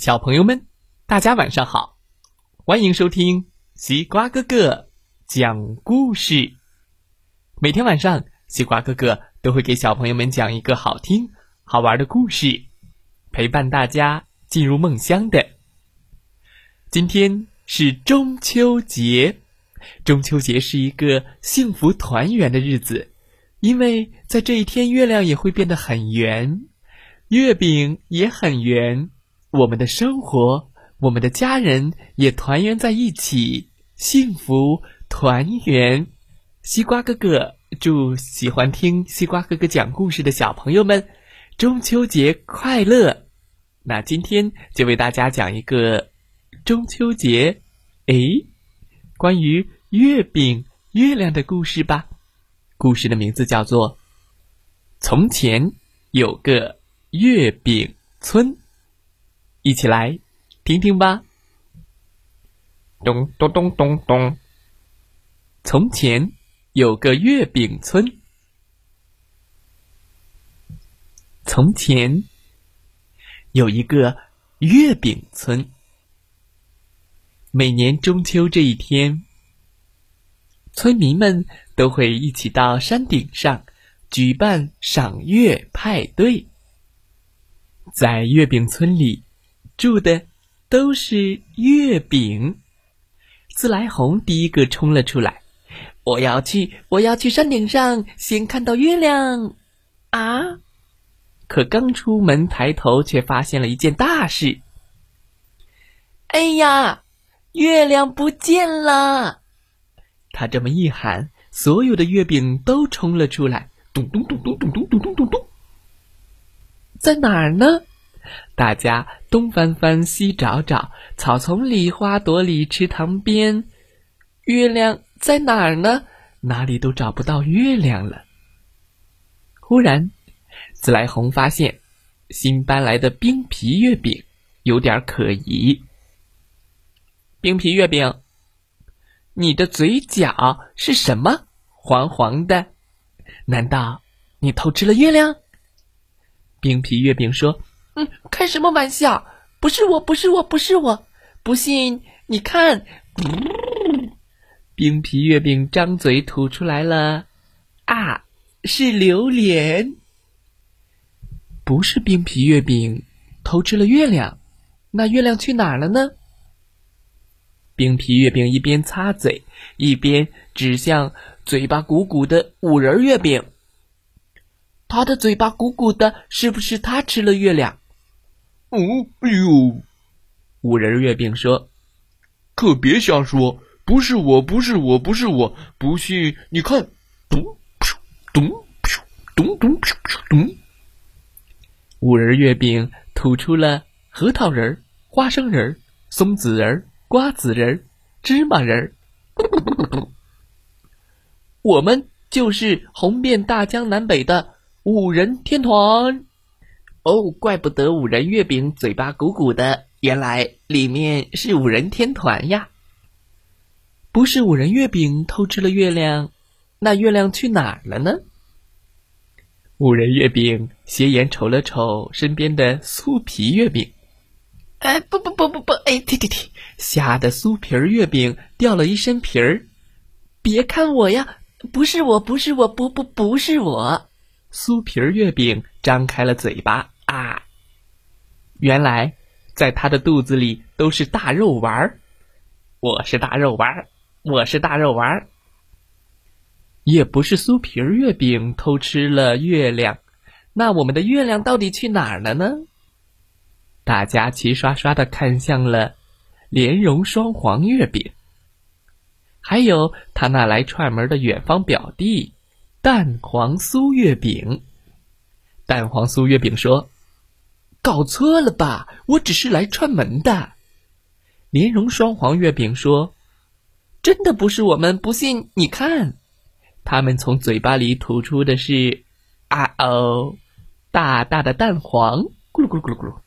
小朋友们，大家晚上好，欢迎收听西瓜哥哥讲故事。每天晚上，西瓜哥哥都会给小朋友们讲一个好听、好玩的故事，陪伴大家进入梦乡的。今天是中秋节，中秋节是一个幸福团圆的日子，因为在这一天，月亮也会变得很圆，月饼也很圆。我们的生活，我们的家人也团圆在一起，幸福团圆。西瓜哥哥祝喜欢听西瓜哥哥讲故事的小朋友们中秋节快乐。那今天就为大家讲一个中秋节，哎，关于月饼、月亮的故事吧。故事的名字叫做《从前有个月饼村》。一起来听听吧。咚咚咚咚咚。从前有个月饼村。从前有一个月饼村。每年中秋这一天，村民们都会一起到山顶上举办赏月派对。在月饼村里。住的都是月饼。自来红第一个冲了出来，我要去，我要去山顶上，先看到月亮。啊！可刚出门抬头，却发现了一件大事。哎呀，月亮不见了！他这么一喊，所有的月饼都冲了出来。咚咚咚咚咚咚咚咚咚咚，在哪儿呢？大家东翻翻西找找，草丛里、花朵里、池塘边，月亮在哪儿呢？哪里都找不到月亮了。忽然，自来红发现新搬来的冰皮月饼有点可疑。冰皮月饼，你的嘴角是什么？黄黄的？难道你偷吃了月亮？冰皮月饼说。开什么玩笑？不是我，不是我，不是我！不信你看，冰皮月饼张嘴吐出来了，啊，是榴莲！不是冰皮月饼偷吃了月亮，那月亮去哪儿了呢？冰皮月饼一边擦嘴，一边指向嘴巴鼓鼓的五仁月饼。他的嘴巴鼓鼓的，是不是他吃了月亮？哦，哎呦！五仁月饼说：“可别瞎说，不是我，不是我，不是我，不信你看，咚，咚，咚，咚，咚。”五仁月饼吐出了核桃仁、花生仁、松子仁、瓜子仁、芝麻仁。我们就是红遍大江南北的五仁天团。哦，怪不得五仁月饼嘴巴鼓鼓的，原来里面是五仁天团呀！不是五仁月饼偷吃了月亮，那月亮去哪儿了呢？五仁月饼斜眼瞅了瞅身边的酥皮月饼，哎，不不不不不，哎，停停停！吓得酥皮儿月饼掉了一身皮儿。别看我呀，不是我，不是我，不不不是我。酥皮儿月饼张开了嘴巴啊！原来在他的肚子里都是大肉丸儿。我是大肉丸儿，我是大肉丸儿。也不是酥皮月饼偷吃了月亮，那我们的月亮到底去哪儿了呢？大家齐刷刷的看向了莲蓉双黄月饼，还有他那来串门的远方表弟。蛋黄酥月饼，蛋黄酥月饼说：“搞错了吧？我只是来串门的。”莲蓉双黄月饼说：“真的不是我们，不信你看。”他们从嘴巴里吐出的是“啊哦”，大大的蛋黄，咕噜咕噜咕噜咕噜。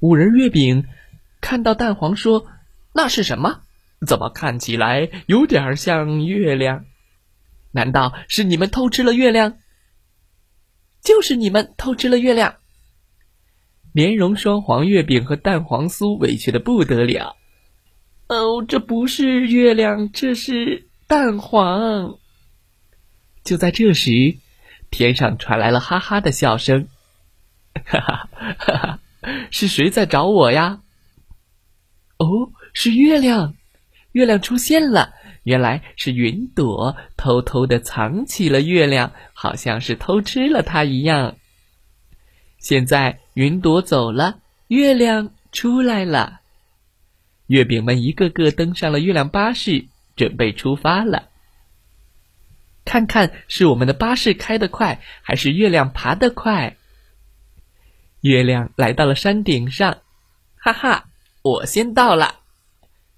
五仁月饼看到蛋黄说：“那是什么？怎么看起来有点像月亮？”难道是你们偷吃了月亮？就是你们偷吃了月亮。莲蓉双黄月饼和蛋黄酥委屈的不得了。哦，这不是月亮，这是蛋黄。就在这时，天上传来了哈哈的笑声。哈哈哈哈！是谁在找我呀？哦，是月亮。月亮出现了，原来是云朵偷偷的藏起了月亮，好像是偷吃了它一样。现在云朵走了，月亮出来了。月饼们一个个登上了月亮巴士，准备出发了。看看是我们的巴士开得快，还是月亮爬得快？月亮来到了山顶上，哈哈，我先到了。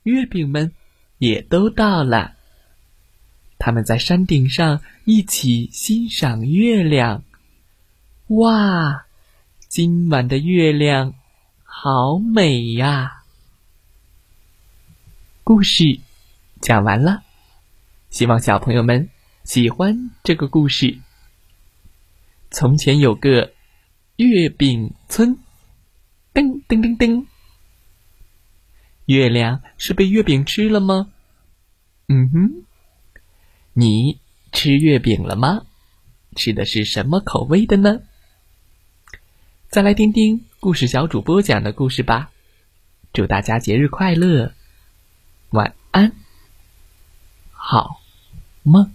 月饼们也都到了，他们在山顶上一起欣赏月亮。哇，今晚的月亮好美呀！故事讲完了，希望小朋友们喜欢这个故事。从前有个月饼村，噔噔噔噔，月亮是被月饼吃了吗？嗯哼，你吃月饼了吗？吃的是什么口味的呢？再来听听故事小主播讲的故事吧。祝大家节日快乐！晚安，好梦。